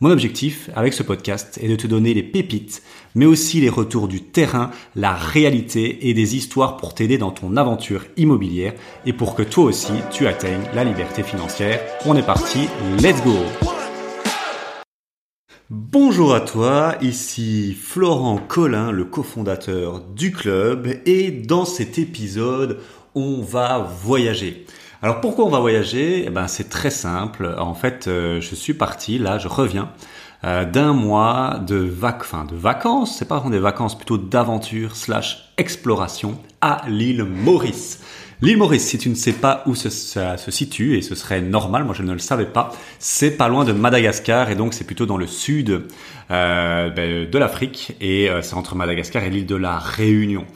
Mon objectif avec ce podcast est de te donner les pépites, mais aussi les retours du terrain, la réalité et des histoires pour t'aider dans ton aventure immobilière et pour que toi aussi tu atteignes la liberté financière. On est parti, let's go Bonjour à toi, ici Florent Collin, le cofondateur du club, et dans cet épisode, on va voyager. Alors pourquoi on va voyager? Eh ben, C'est très simple. En fait, euh, je suis parti, là je reviens euh, d'un mois de, vac enfin, de vacances, c'est pas vraiment des vacances, plutôt d'aventure slash exploration à l'île Maurice. L'île Maurice, si tu ne sais pas où ça se situe, et ce serait normal, moi je ne le savais pas, c'est pas loin de Madagascar, et donc c'est plutôt dans le sud euh, ben, de l'Afrique, et c'est entre Madagascar et l'île de la Réunion.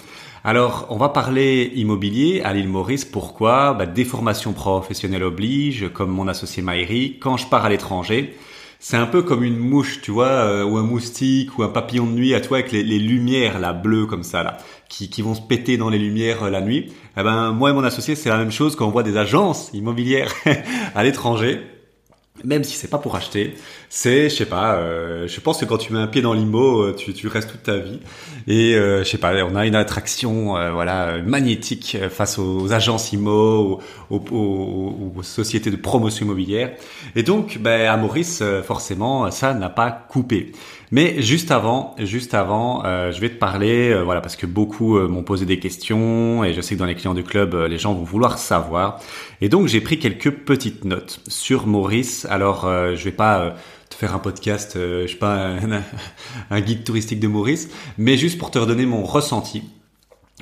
Alors, on va parler immobilier à l'île Maurice. Pourquoi? Bah, Des formations professionnelles obligent, comme mon associé Maïri. Quand je pars à l'étranger, c'est un peu comme une mouche, tu vois, euh, ou un moustique, ou un papillon de nuit à toi avec les, lumières là bleues comme ça là, qui, vont se péter dans les lumières euh, la nuit. Eh ben moi et mon associé, c'est la même chose quand on voit des agences immobilières à l'étranger même si c'est pas pour acheter, c'est, je sais pas, euh, je pense que quand tu mets un pied dans l'IMO, euh, tu, tu restes toute ta vie. Et euh, je sais pas, on a une attraction, euh, voilà, magnétique face aux agences IMO, aux, aux, aux, sociétés de promotion immobilière. Et donc, ben, à Maurice, forcément, ça n'a pas coupé. Mais juste avant, juste avant, euh, je vais te parler, euh, voilà, parce que beaucoup euh, m'ont posé des questions et je sais que dans les clients du club, les gens vont vouloir savoir. Et donc j'ai pris quelques petites notes sur Maurice. Alors je vais pas te faire un podcast, je sais pas, un, guide touristique de Maurice, mais juste pour te redonner mon ressenti.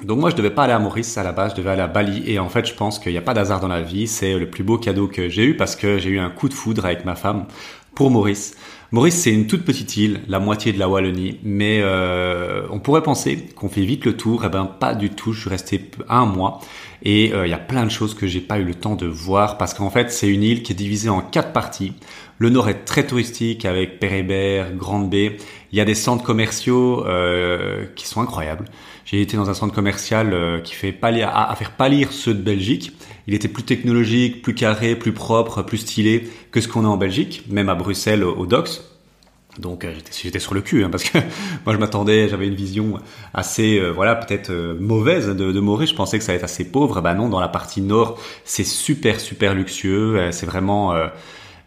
Donc moi je devais pas aller à Maurice à la base, je devais aller à Bali et en fait je pense qu'il n'y a pas d'hasard dans la vie, c'est le plus beau cadeau que j'ai eu parce que j'ai eu un coup de foudre avec ma femme pour Maurice. Maurice, c'est une toute petite île, la moitié de la Wallonie, mais euh, on pourrait penser qu'on fait vite le tour. Eh ben, pas du tout. Je suis resté un mois et euh, il y a plein de choses que j'ai pas eu le temps de voir parce qu'en fait, c'est une île qui est divisée en quatre parties. Le nord est très touristique avec Pérébert, Grande Baie. Il y a des centres commerciaux euh, qui sont incroyables. J'ai été dans un centre commercial euh, qui fait pâlir, à, faire pâlir ceux de Belgique. Il était plus technologique, plus carré, plus propre, plus stylé que ce qu'on a en Belgique, même à Bruxelles au, Docks. Donc euh, j'étais sur le cul hein, parce que moi je m'attendais, j'avais une vision assez euh, voilà peut-être mauvaise de, Maurice. Je pensais que ça allait être assez pauvre. Bah non, dans la partie nord c'est super super luxueux. c'est vraiment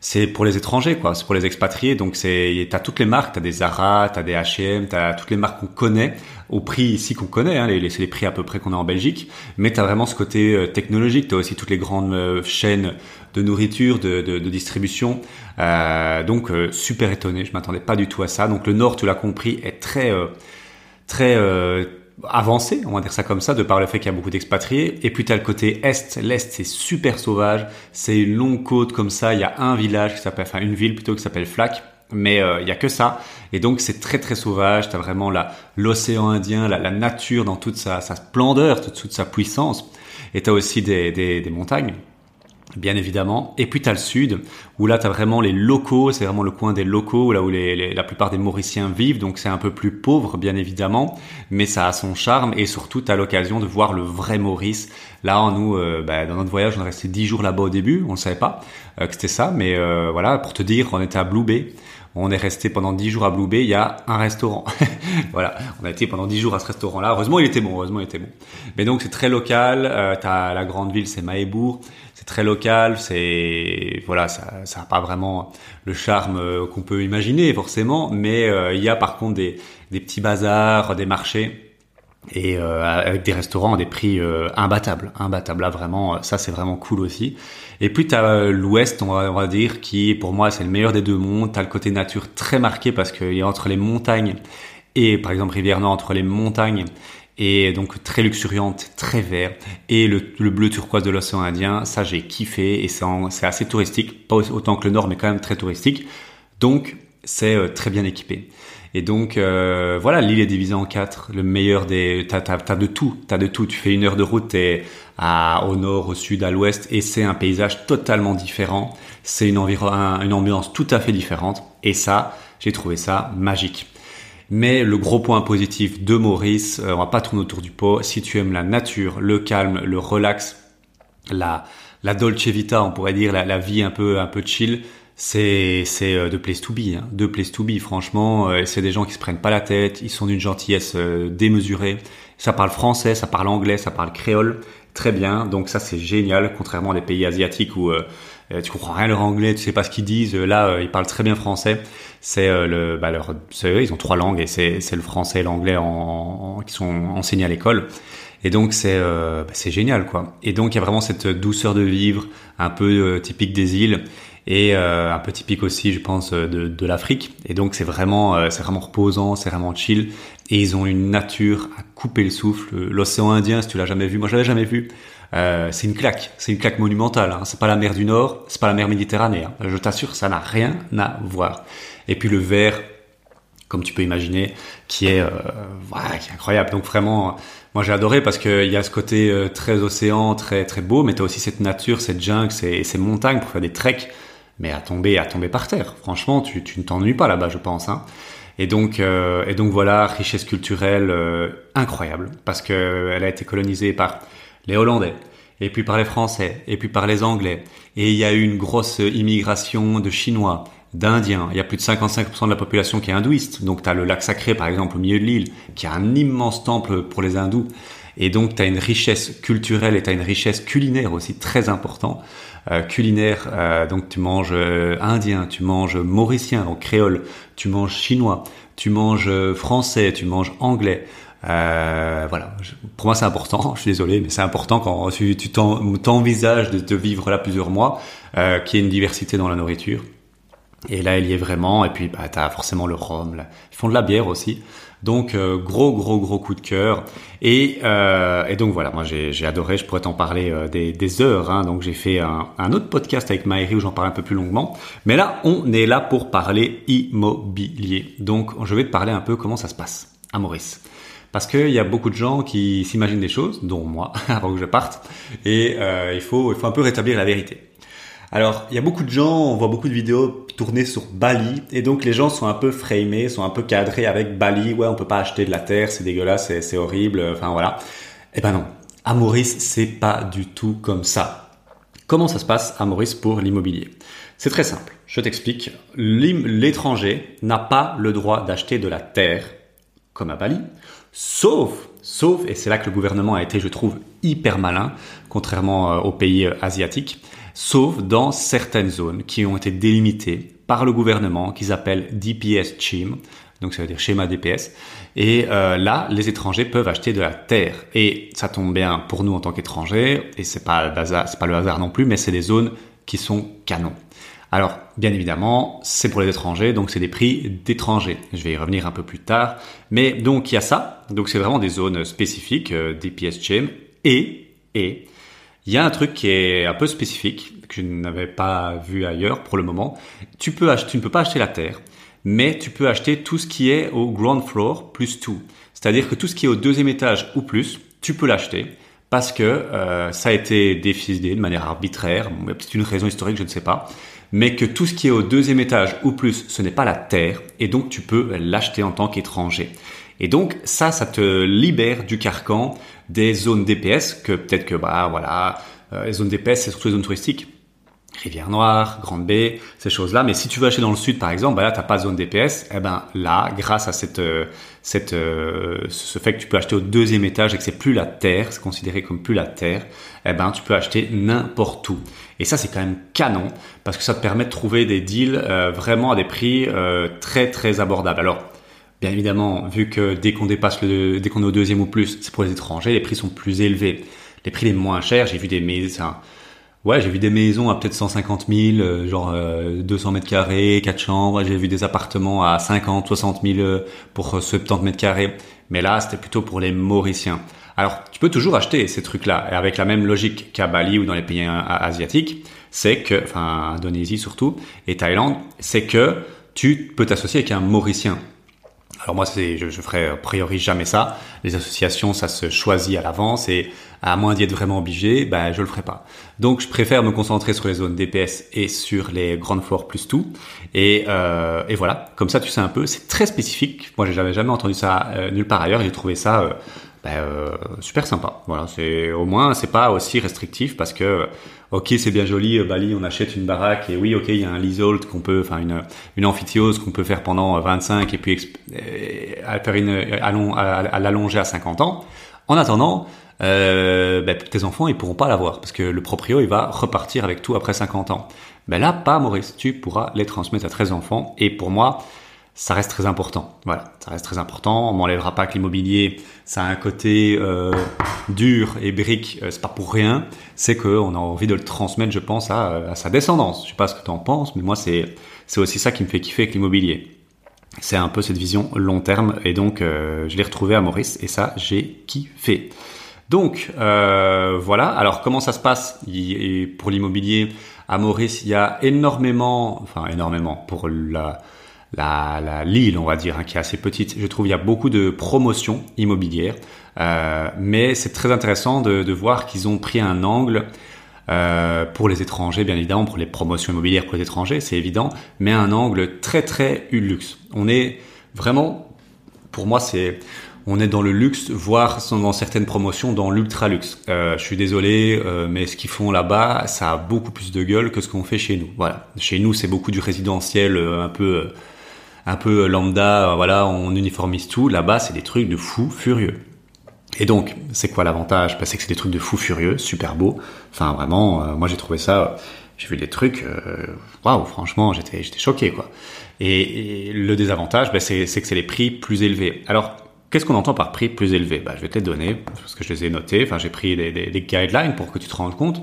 c'est pour les étrangers, quoi. C'est pour les expatriés. Donc c'est, t'as toutes les marques, t'as des Zara, t'as des H&M, t'as toutes les marques qu'on connaît au prix ici qu'on connaît. Hein, les, c'est les prix à peu près qu'on a en Belgique. Mais t'as vraiment ce côté euh, technologique. T'as aussi toutes les grandes euh, chaînes de nourriture, de, de, de distribution. Euh, donc euh, super étonné. Je m'attendais pas du tout à ça. Donc le Nord, tu l'as compris, est très très avancé, on va dire ça comme ça, de par le fait qu'il y a beaucoup d'expatriés. Et puis tu as le côté est, l'est c'est super sauvage, c'est une longue côte comme ça, il y a un village qui s'appelle, enfin une ville plutôt qui s'appelle Flac, mais euh, il y a que ça. Et donc c'est très très sauvage, tu as vraiment l'océan Indien, la, la, nature dans toute sa, sa splendeur, toute, toute sa puissance. Et tu as aussi des, des, des montagnes bien évidemment. Et puis tu as le sud, où là tu as vraiment les locaux, c'est vraiment le coin des locaux, là où la plupart des Mauriciens vivent, donc c'est un peu plus pauvre, bien évidemment, mais ça a son charme, et surtout tu as l'occasion de voir le vrai Maurice. Là, nous, euh, bah, dans notre voyage, on est resté 10 jours là-bas au début, on ne savait pas euh, que c'était ça, mais euh, voilà, pour te dire, on était à Blue Bay, on est resté pendant 10 jours à Blue Bay, il y a un restaurant. voilà, on a été pendant 10 jours à ce restaurant-là. Heureusement, il était bon, heureusement, il était bon. Mais donc, c'est très local. As la grande ville, c'est Mahébourg. C'est très local, c'est voilà, ça ça pas vraiment le charme euh, qu'on peut imaginer forcément, mais euh, il y a par contre des des petits bazars, des marchés et euh, avec des restaurants à des prix imbattables, imbattables. Là vraiment, ça c'est vraiment cool aussi. Et puis tu as euh, l'Ouest, on va, on va dire, qui pour moi c'est le meilleur des deux mondes. Tu as le côté nature très marqué parce qu'il y a entre les montagnes et par exemple Rivière-Nord entre les montagnes et donc très luxuriante, très vert et le, le bleu turquoise de l'océan Indien, ça j'ai kiffé et c'est assez touristique, pas autant que le Nord mais quand même très touristique. Donc c'est très bien équipé. Et donc euh, voilà, l'île est divisée en quatre. Le meilleur des, t'as, t'as, de tout, t'as de tout. Tu fais une heure de route, t'es à, au nord, au sud, à l'ouest, et c'est un paysage totalement différent. C'est une, une ambiance tout à fait différente. Et ça, j'ai trouvé ça magique. Mais le gros point positif de Maurice, euh, on va pas tourner autour du pot. Si tu aimes la nature, le calme, le relax, la la dolce vita, on pourrait dire la, la vie un peu un peu chill, c'est c'est de euh, place to be, hein, de place to be. Franchement, euh, c'est des gens qui se prennent pas la tête, ils sont d'une gentillesse euh, démesurée. Ça parle français, ça parle anglais, ça parle créole, très bien. Donc ça c'est génial, contrairement à des pays asiatiques où tu comprends rien leur anglais, tu sais pas ce qu'ils disent. Là, ils parlent très bien français. C'est le, bah, leur, ils ont trois langues et c'est c'est le français et l'anglais en, qui sont enseignés à l'école. Et donc c'est bah, c'est génial quoi. Et donc il y a vraiment cette douceur de vivre, un peu typique des îles et euh, un peu typique aussi, je pense, de, de l'Afrique. Et donc c'est vraiment, euh, c'est vraiment reposant, c'est vraiment chill. Et ils ont une nature à couper le souffle. L'océan Indien, si tu l'as jamais vu, moi je l'avais jamais vu. Euh, c'est une claque, c'est une claque monumentale. Hein. C'est pas la mer du Nord, c'est pas la mer Méditerranée. Hein. Je t'assure, ça n'a rien à voir. Et puis le vert, comme tu peux imaginer, qui est, euh, qui est incroyable. Donc vraiment, moi j'ai adoré parce qu'il y a ce côté euh, très océan, très très beau, mais tu as aussi cette nature, cette jungle, ces, ces montagnes pour faire des treks mais à tomber, à tomber par terre. Franchement, tu, ne t'ennuies pas là-bas, je pense. Hein. Et donc, et donc voilà, richesse culturelle incroyable parce que elle a été colonisée par les Hollandais, et puis par les Français, et puis par les Anglais. Et il y a eu une grosse immigration de Chinois, d'Indiens. Il y a plus de 55% de la population qui est hindouiste. Donc tu as le lac sacré, par exemple, au milieu de l'île, qui a un immense temple pour les hindous. Et donc tu as une richesse culturelle et tu as une richesse culinaire aussi très importante. Euh, culinaire, euh, donc tu manges euh, indien, tu manges mauricien, donc créole, tu manges chinois, tu manges français, tu manges anglais. Voilà, pour moi c'est important. Je suis désolé, mais c'est important quand tu t'envisages de, de vivre là plusieurs mois, qu'il y ait une diversité dans la nourriture. Et là, il y est vraiment. Et puis, bah, tu as forcément le rhum. Là. Ils font de la bière aussi. Donc euh, gros gros gros coup de cœur et, euh, et donc voilà moi j'ai adoré je pourrais t'en parler euh, des, des, heures hein. donc j'ai fait un, un, autre podcast avec Maëri où j'en parle un peu plus longuement mais là on est là pour parler immobilier donc je vais te parler un peu comment ça se passe à Maurice parce qu'il y a beaucoup de gens qui s'imaginent des choses dont moi avant que je parte et euh, il faut il faut un peu rétablir la vérité alors, il y a beaucoup de gens, on voit beaucoup de vidéos tournées sur Bali, et donc les gens sont un peu framés, sont un peu cadrés avec Bali. Ouais, on peut pas acheter de la terre, c'est dégueulasse, c'est horrible. Enfin voilà. Eh ben non, à Maurice, c'est pas du tout comme ça. Comment ça se passe à Maurice pour l'immobilier? C'est très simple. Je t'explique. L'étranger n'a pas le droit d'acheter de la terre comme à Bali, sauf, sauf, et c'est là que le gouvernement a été, je trouve, hyper malin, contrairement euh, aux pays euh, asiatiques sauf dans certaines zones qui ont été délimitées par le gouvernement, qu'ils appellent DPS CHIM, donc ça veut dire schéma DPS. Et euh, là, les étrangers peuvent acheter de la terre. Et ça tombe bien pour nous en tant qu'étrangers, et c'est pas pas le hasard non plus, mais c'est des zones qui sont canons. Alors, bien évidemment, c'est pour les étrangers, donc c'est des prix d'étrangers. Je vais y revenir un peu plus tard. Mais donc, il y a ça. Donc, c'est vraiment des zones spécifiques, euh, DPS CHIM. Et, et, il y a un truc qui est un peu spécifique, que je n'avais pas vu ailleurs pour le moment. Tu, peux acheter, tu ne peux pas acheter la terre, mais tu peux acheter tout ce qui est au ground floor plus tout. C'est-à-dire que tout ce qui est au deuxième étage ou plus, tu peux l'acheter parce que euh, ça a été décidé de manière arbitraire. Peut-être une raison historique, je ne sais pas. Mais que tout ce qui est au deuxième étage ou plus, ce n'est pas la terre, et donc tu peux l'acheter en tant qu'étranger. Et donc ça, ça te libère du carcan des zones DPS que peut-être que bah voilà, euh, les zones DPS c'est surtout les zones touristiques. Rivière Noire, Grande Baie, ces choses-là. Mais si tu veux acheter dans le sud, par exemple, bah là, t'as pas de zone DPS. Eh ben là, grâce à cette, euh, euh, ce fait que tu peux acheter au deuxième étage et que c'est plus la terre, c'est considéré comme plus la terre, eh ben tu peux acheter n'importe où. Et ça, c'est quand même canon parce que ça te permet de trouver des deals vraiment à des prix très très abordables. Alors Bien évidemment, vu que dès qu'on dépasse le, dès qu'on est au deuxième ou plus, c'est pour les étrangers, les prix sont plus élevés. Les prix les moins chers, j'ai vu des maisons, ouais, j'ai vu des maisons à peut-être 150 000, euh, genre 200 euh, mètres carrés, 4 chambres. J'ai vu des appartements à 50, 60 000 pour 70 euh, mètres carrés. Mais là, c'était plutôt pour les Mauriciens. Alors, tu peux toujours acheter ces trucs-là, avec la même logique qu'à Bali ou dans les pays asiatiques. C'est que, enfin, Indonésie surtout, et Thaïlande, c'est que tu peux t'associer avec un Mauricien. Alors moi, c'est, je, je ferai a priori jamais ça. Les associations, ça se choisit à l'avance et à moins d'y être vraiment obligé, ben je le ferai pas. Donc je préfère me concentrer sur les zones DPS et sur les grandes floors plus tout. Et, euh, et voilà, comme ça tu sais un peu. C'est très spécifique. Moi, j'avais jamais entendu ça euh, nulle part ailleurs. J'ai trouvé ça euh, ben, euh, super sympa. Voilà, c'est au moins c'est pas aussi restrictif parce que ok c'est bien joli Bali on achète une baraque et oui ok il y a un leasehold qu'on peut enfin une une amphithéose qu'on peut faire pendant 25 et puis à faire une à, l'allonger à 50 ans. En attendant euh, ben, tes enfants ils pourront pas l'avoir parce que le proprio il va repartir avec tout après 50 ans. Ben là pas Maurice, tu pourras les transmettre à 13 enfants et pour moi ça reste très important. Voilà, ça reste très important. On m'enlèvera pas que l'immobilier, ça a un côté euh, dur et brique. Euh, c'est pas pour rien. C'est qu'on a envie de le transmettre, je pense, à, sa descendance. Je sais pas ce que tu en penses, mais moi c'est c'est aussi ça qui me fait kiffer avec l'immobilier. C'est un peu cette vision long terme et donc euh, je l'ai retrouvé à Maurice et ça j'ai kiffé. Donc voilà. Alors comment ça se passe? Pour l'immobilier à Maurice Il y a énormément, enfin énormément pour la, la l'île, on va dire, hein, qui est assez petite. Je trouve il y a beaucoup de promotions immobilières, euh, mais c'est très intéressant de, de voir qu'ils ont pris un angle euh, pour les étrangers, bien évidemment, pour les promotions immobilières pour les étrangers, c'est évident, mais un angle très très luxe. On est vraiment, pour moi, c'est on est dans le luxe, voire dans certaines promotions dans l'ultra luxe. Euh, je suis désolé, euh, mais ce qu'ils font là-bas, ça a beaucoup plus de gueule que ce qu'on fait chez nous. Voilà, chez nous c'est beaucoup du résidentiel, euh, un peu un peu lambda, voilà, on uniformise tout. Là-bas, c'est des trucs de fou furieux. Et donc, c'est quoi l'avantage? Bah, C'est que c'est des trucs de fou furieux, super beau. Enfin, vraiment, euh, moi j'ai trouvé ça. J'ai vu des trucs, euh, waouh, franchement, j'étais choqué quoi. Et, le désavantage, bah, c'est que c'est les prix plus élevés. Alors, qu'est-ce qu'on entend par prix plus élevé? Bah, Je vais te les donner parce que je les ai notés. Enfin, j'ai pris des, guidelines pour que tu te rendes compte.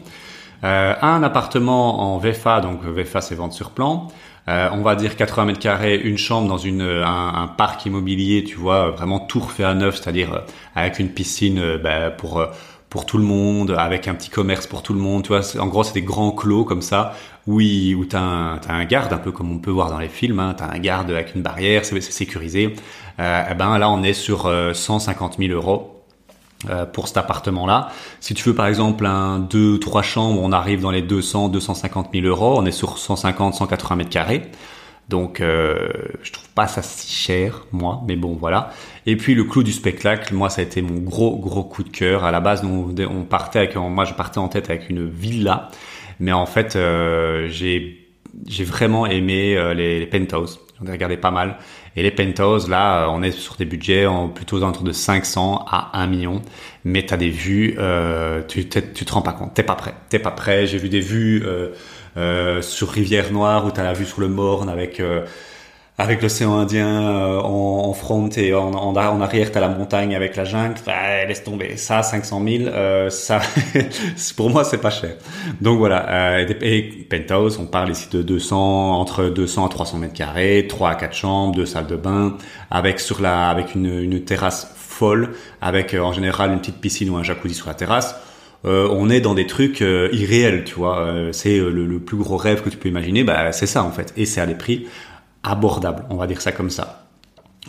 Euh, un appartement en VFA, donc VFA c'est vente sur plan, euh, on va dire 80 mètres carrés, une chambre dans une un, un, parc immobilier, tu vois, vraiment tout refait à neuf, c'est-à-dire euh, avec une piscine euh, bah, pour pour tout le monde, avec un petit commerce pour tout le monde, tu vois. En gros, c'est des grands clos comme ça, où, où t'as un, as un garde, un peu comme on peut voir dans les films, hein, t'as un garde avec une barrière, c'est sécurisé. Euh, eh ben là, on est sur 150 000 euros euh, pour cet appartement-là. Si tu veux par exemple un deux trois chambres, on arrive dans les 200 250 000 euros. On est sur 150 180 mètres carrés. Donc euh, je trouve pas ça si cher moi, mais bon voilà. Et puis le clou du spectacle, moi ça a été mon gros gros coup de cœur. À la base, on, partait avec, moi je partais en tête avec une villa, mais en fait euh, j'ai vraiment aimé euh, les, les penthouses. J'en ai regardé pas mal. Et les penthouses, là, euh, on est sur des budgets en, plutôt entre de 500 à 1 million. Mais tu as des vues, euh, tu, tu te rends pas compte. T'es pas prêt. T'es pas prêt. J'ai vu des vues euh, euh, sur Rivière Noire où tu as la vue sur le Morne avec avec l'océan Indien euh, en, en, front et en, en, en arrière, t'as la montagne avec la jungle. Bah, laisse tomber. Ça, 500 000, euh, ça, pour moi, c'est pas cher. Donc voilà. Euh, et penthouse, on parle ici de 200, entre 200 à 300 mètres carrés, 3 à 4 chambres, deux salles de bain, avec sur la, avec une, une terrasse folle, avec euh, en général une petite piscine ou un jacuzzi sur la terrasse. Euh, on est dans des trucs euh, irréels, tu vois. c'est le, le, plus gros rêve que tu peux imaginer. Bah, c'est ça en fait, et c'est à des prix abordable, on va dire ça comme ça.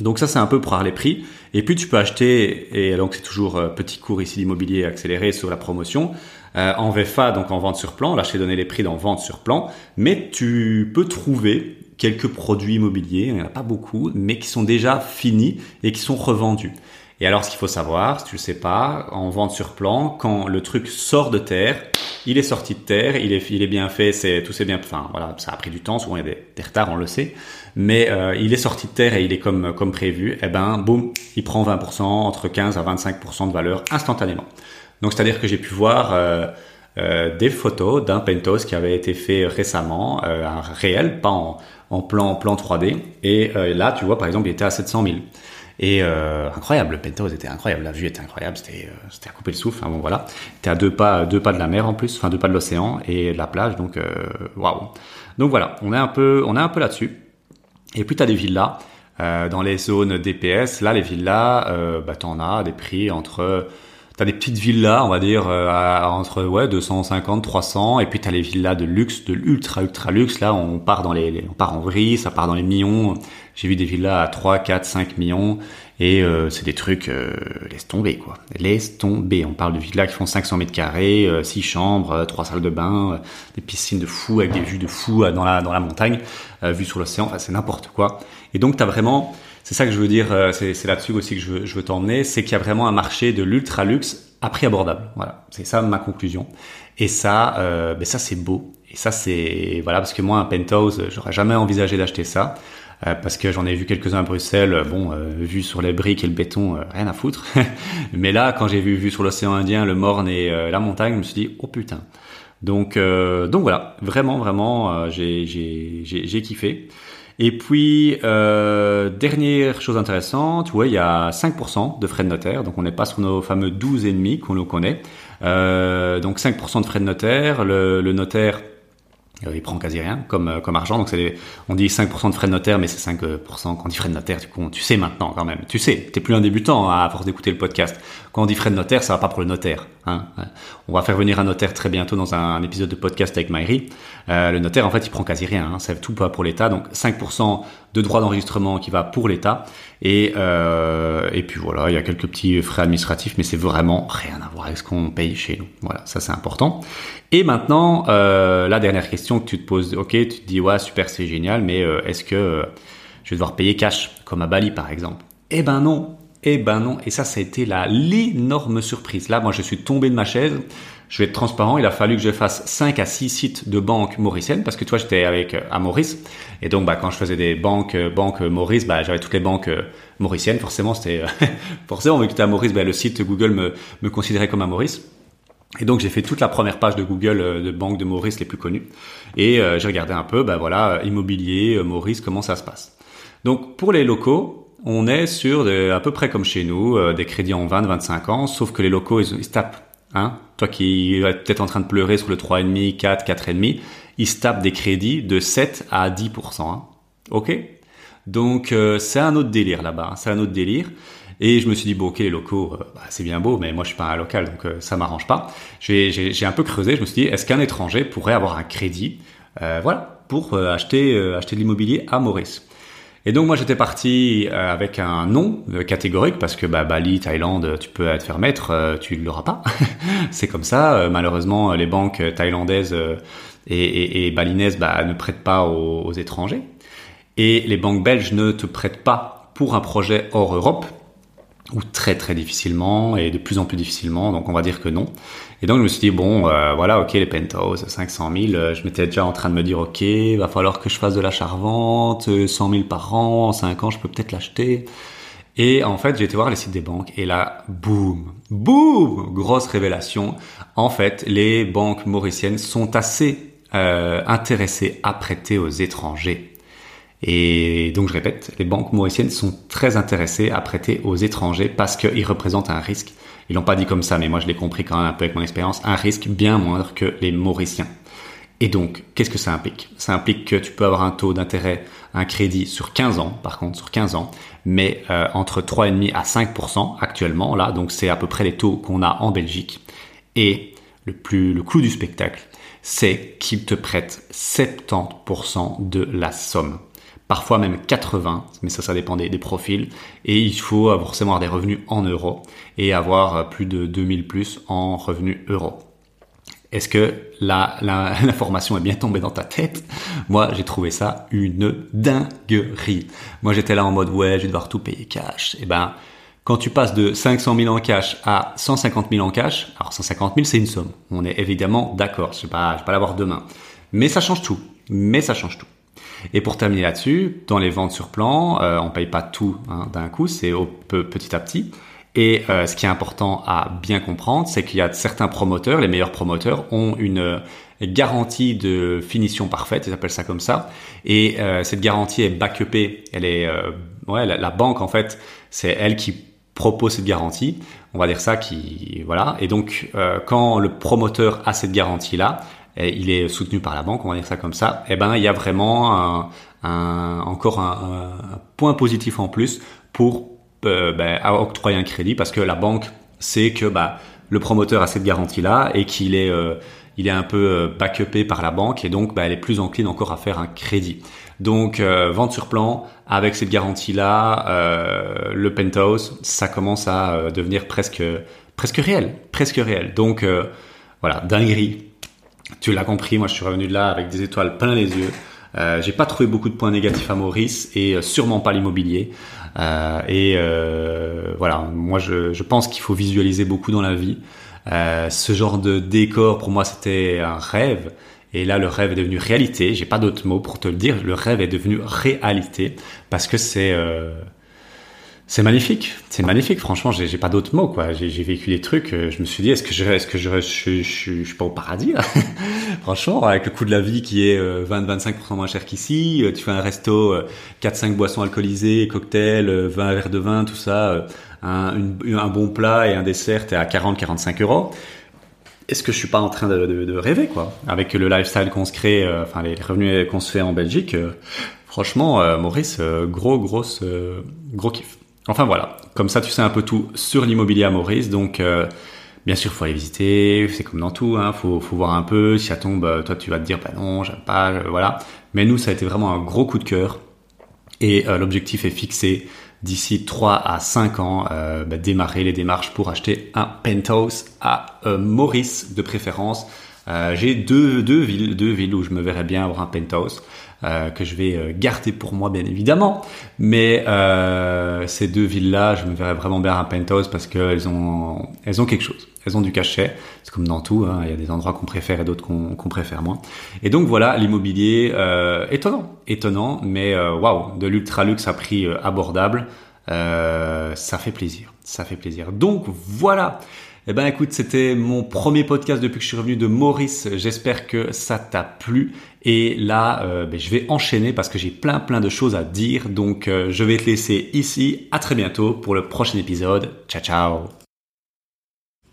Donc ça c'est un peu pour les prix. Et puis tu peux acheter, et donc c'est toujours euh, petit cours ici d'immobilier accéléré sur la promotion, euh, en VFA, donc en vente sur plan, là je t'ai donné les prix dans vente sur plan, mais tu peux trouver quelques produits immobiliers, il n'y en a pas beaucoup, mais qui sont déjà finis et qui sont revendus. Et alors, ce qu'il faut savoir, si tu le sais pas, en vente sur plan, quand le truc sort de terre, il est sorti de terre, il est, il est bien fait, c'est tout c'est bien, enfin voilà, ça a pris du temps, souvent il y a des, retards, on le sait, mais euh, il est sorti de terre et il est comme comme prévu, et eh ben boum, il prend 20%, entre 15 à 25% de valeur instantanément. Donc c'est-à-dire que j'ai pu voir euh, euh, des photos d'un penthouse qui avait été fait récemment, euh, un réel, pas en, en plan plan 3D, et euh, là tu vois par exemple il était à 700 000. Et euh, incroyable, le penthouse était incroyable, la vue était incroyable, c'était euh, à couper le souffle. Enfin, bon voilà, t'es à deux pas deux pas de la mer en plus, enfin deux pas de l'océan et de la plage, donc euh, waouh. Donc voilà, on est un peu on est un peu là-dessus. Et puis t'as des villas euh, dans les zones DPS. Là, les villas, euh, bah t'en as des prix entre T'as des petites villas, on va dire, euh, entre ouais 250, 300, et puis t'as les villas de luxe, de l'ultra ultra luxe. Là, on part dans les, on part en vrille, ça part dans les millions. J'ai vu des villas à 3, 4, 5 millions, et euh, c'est des trucs euh, laisse tomber quoi, laisse tomber. On parle de villas qui font 500 mètres carrés, 6 chambres, 3 salles de bain, des piscines de fou avec des vues de fou dans la dans la montagne, vue sur l'océan. Enfin, c'est n'importe quoi. Et donc t'as vraiment c'est ça que je veux dire, euh, c'est là-dessus aussi que je veux, je veux t'emmener, c'est qu'il y a vraiment un marché de l'ultra luxe à prix abordable. Voilà, c'est ça ma conclusion. Et ça, euh, ben ça c'est beau. Et ça c'est voilà parce que moi un penthouse, j'aurais jamais envisagé d'acheter ça. Euh, parce que j'en ai vu quelques-uns à Bruxelles, bon, euh, vu sur les briques et le béton, rien à foutre. Mais là, quand j'ai vu vu sur l'océan Indien, le Morne et la montagne, je me suis dit, oh putain. Donc, donc voilà, vraiment, vraiment, j'ai kiffé. Et puis, euh, dernière chose intéressante, ouais, il y a 5% de frais de notaire, donc on n'est pas sur nos fameux 12,5 qu'on nous connaît. Euh, donc 5% de frais de notaire, le, le notaire euh, il prend quasi rien comme euh, comme argent. Donc on dit 5% de frais de notaire mais c'est 5% quand on dit frais de notaire tu, tu sais maintenant quand même. Tu sais t'es plus un débutant hein, à force d'écouter le podcast. Quand on dit frais de notaire ça va pas pour le notaire hein. on va faire venir un notaire très bientôt dans un, épisode de podcast avec Myri euh, le notaire en fait il prend quasi rien hein, c'est tout pas pour l'État. Donc 5% de droits d'enregistrement qui va pour l'État et euh, et puis voilà il y a quelques petits frais administratifs mais c'est vraiment rien à voir avec ce qu'on paye chez nous. Voilà ça c'est important. Et maintenant, euh, la dernière question que tu te poses, ok, tu te dis ouais super c'est génial, mais euh, est-ce que je vais devoir payer cash comme à Bali par exemple? Eh ben non, eh ben non. Et ça, ça a été la l'énorme surprise. Là, moi, je suis tombé de ma chaise. Je vais être transparent. Il a fallu que je fasse 5 à 6 sites de banques mauriciennes parce que toi, j'étais avec à Maurice. Et donc, bah, quand je faisais des banques, banques Maurice, bah, j'avais toutes les banques mauriciennes. Forcément, c'était, forcément, vu que tu à Maurice, bah, le site Google me, me considérait comme à Maurice. Et donc j'ai fait toute la première page de Google euh, de banque de Maurice les plus connues et euh, j'ai regardé un peu, ben voilà, immobilier, euh, Maurice, comment ça se passe. Donc pour les locaux, on est sur à peu près comme chez nous, des crédits en 20-25 ans, sauf que les locaux ils, se tapent. Hein Toi qui es peut-être en train de pleurer sur le 3,5, 4, 4,5, ils se tapent des crédits de 7 à 10%. Hein ok? Donc c'est un autre délire là-bas, hein. c'est un autre délire. Et je me suis dit, bon, ok, les locaux, euh, bah, c'est bien beau, mais moi, je suis pas un local, donc euh, ça m'arrange pas. J'ai un peu creusé, je me suis dit, est-ce qu'un étranger pourrait avoir un crédit, euh, voilà, pour euh, acheter, acheter de l'immobilier à Maurice? Et donc moi j'étais parti avec un non catégorique parce que bah, Bali, Thaïlande, tu peux te faire mettre, tu ne l'auras pas. c'est comme ça. malheureusement, les banques thaïlandaises et, et, et balinaises bah, ne prêtent pas aux, aux étrangers. Et les banques belges ne te prêtent pas pour un projet hors Europe ou très très difficilement et de plus en plus difficilement, donc on va dire que non. Et donc je me suis dit bon, euh, voilà, ok les penthouses, 500 000, euh, je m'étais déjà en train de me dire ok, va falloir que je fasse de l'achat-revente, 100 euh, 000 par an, en 5 ans je peux peut-être l'acheter. Et en fait j'ai été voir les sites des banques et là, boum, boum, grosse révélation. En fait, les banques mauriciennes sont assez intéressées à prêter aux étrangers. Et donc je répète, les banques mauriciennes sont très intéressées à prêter aux étrangers parce qu'ils représentent un risque. Ils l'ont pas dit comme ça, mais moi je l'ai compris quand même un peu avec mon expérience, un risque bien moindre que les Mauriciens. Et donc, qu'est-ce que ça implique? Ça implique que tu peux avoir un taux d'intérêt, un crédit sur 15 ans, par contre, sur 15 ans, mais euh, entre 3,5 à 5% actuellement, là, donc c'est à peu près les taux qu'on a en Belgique. Et le plus, le clou du spectacle, c'est qu'ils te prêtent 70% de la somme parfois même 80, mais ça, ça dépend des, profils. Et il faut forcément avoir des revenus en euros et avoir plus de 2000 plus en revenus euros. Est-ce que l'information la, est bien tombée dans ta tête? Moi, j'ai trouvé ça une dinguerie. Moi, j'étais là en mode ouais, je vais devoir tout payer cash. Et eh ben, quand tu passes de 500 000 en cash à 150 000 en cash, alors 150 000 c'est une somme. On est évidemment d'accord. Je vais pas, pas l'avoir demain. Mais ça change tout. Mais ça change tout. Et pour terminer là-dessus, dans les ventes sur plan, euh, on paye pas tout hein, d'un coup, c'est petit à petit. Et euh, ce qui est important à bien comprendre, c'est qu'il y a certains promoteurs, les meilleurs promoteurs, ont une euh, garantie de finition parfaite, ils appellent ça comme ça. Et cette garantie est backupée, elle est, ouais, la, banque en fait, c'est elle qui propose cette garantie. On va dire ça, qui voilà. Et donc quand le promoteur a cette garantie là, il est soutenu par la banque, on va dire ça comme ça, et eh ben il y a vraiment encore un, point positif en plus pour euh, ben, octroyer un crédit parce que la banque c'est que bah, le promoteur a cette garantie-là et qu'il est, euh, un peu euh, backupé par la banque et donc bah, elle est plus encline encore à faire un crédit. Donc vente sur plan avec cette garantie-là, le penthouse, ça commence à devenir presque réel, presque réel. Donc voilà, dinguerie. Tu l'as compris, moi je suis revenu de là avec des étoiles plein les yeux. Euh, j'ai pas trouvé beaucoup de points négatifs à Maurice et euh, sûrement pas l'immobilier. Euh, et euh, voilà, moi je, je pense qu'il faut visualiser beaucoup dans la vie. Ce genre de décor pour moi c'était un rêve. Et là, le rêve est devenu réalité. J'ai pas d'autres mots pour te le dire. Le rêve est devenu réalité parce que c'est c'est magnifique, c'est magnifique. Franchement, j'ai pas d'autres mots quoi. J'ai vécu des trucs. Euh, je me suis dit, est-ce que je, est-ce que je, je, je, suis pas au paradis là? Franchement, avec le coût de la vie qui est 20-25% euh, moins cher qu'ici, euh, tu fais un resto, 4-5 boissons alcoolisées, cocktails, 20 verres de vin, tout ça, un, bon plat et un dessert, t'es à 40-45 euros. Est-ce que je suis pas en train de, rêver quoi? Avec le lifestyle qu'on se crée, enfin les revenus qu'on se fait en Belgique, franchement, Maurice, gros, grosse, gros kiff. Enfin voilà, comme ça tu sais un peu tout sur l'immobilier à Maurice. Donc euh, bien sûr, faut aller visiter, c'est comme dans tout, hein, faut, voir un peu. Si ça tombe, euh, toi tu vas te dire bah non, j'aime pas, euh, voilà. Mais nous, ça a été vraiment un gros coup de cœur et l'objectif est fixé d'ici 3 à 5 ans, bah, démarrer les démarches pour acheter un penthouse à Maurice de préférence. J'ai deux, deux villes, deux villes où je me verrais bien avoir un penthouse. Euh, que je vais euh, garder pour moi bien évidemment. Mais euh, ces deux villes-là, je me verrais vraiment bien un penthouse parce qu'elles ont, elles ont quelque chose. Elles ont du cachet. C'est comme dans tout. Hein. Il y a des endroits qu'on préfère et d'autres qu'on préfère moins. Et donc voilà, l'immobilier étonnant, étonnant, mais waouh, de l'ultra luxe à prix abordable. ça fait plaisir, ça fait plaisir. Donc voilà. Eh ben écoute, c'était mon premier podcast depuis que je suis revenu de Maurice. J'espère que ça t'a plu. Et là, euh, ben, je vais enchaîner parce que j'ai plein plein de choses à dire. Donc euh, je vais te laisser ici. À très bientôt pour le prochain épisode. Ciao ciao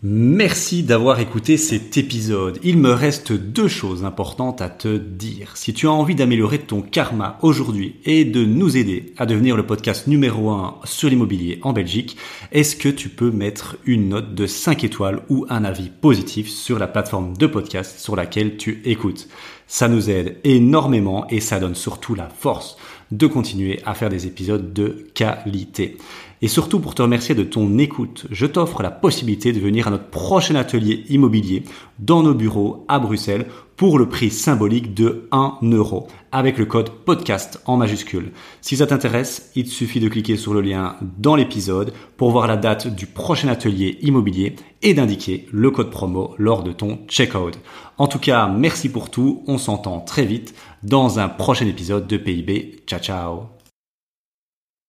Merci d'avoir écouté cet épisode. Il me reste deux choses importantes à te dire. Si tu as envie d'améliorer ton karma aujourd'hui et de nous aider à devenir le podcast numéro 1 sur l'immobilier en Belgique, est-ce que tu peux mettre une note de 5 étoiles ou un avis positif sur la plateforme de podcast sur laquelle tu écoutes? Ça nous aide énormément et ça donne surtout la force de continuer à faire des épisodes de qualité. Et surtout pour te remercier de ton écoute, je t'offre la possibilité de venir à notre prochain atelier immobilier dans nos bureaux à Bruxelles pour le prix symbolique de 1 euro avec le code podcast en majuscule. Si ça t'intéresse, il te suffit de cliquer sur le lien dans l'épisode pour voir la date du prochain atelier immobilier et d'indiquer le code promo lors de ton checkout. En tout cas, merci pour tout. On s'entend très vite dans un prochain épisode de PIB. Ciao ciao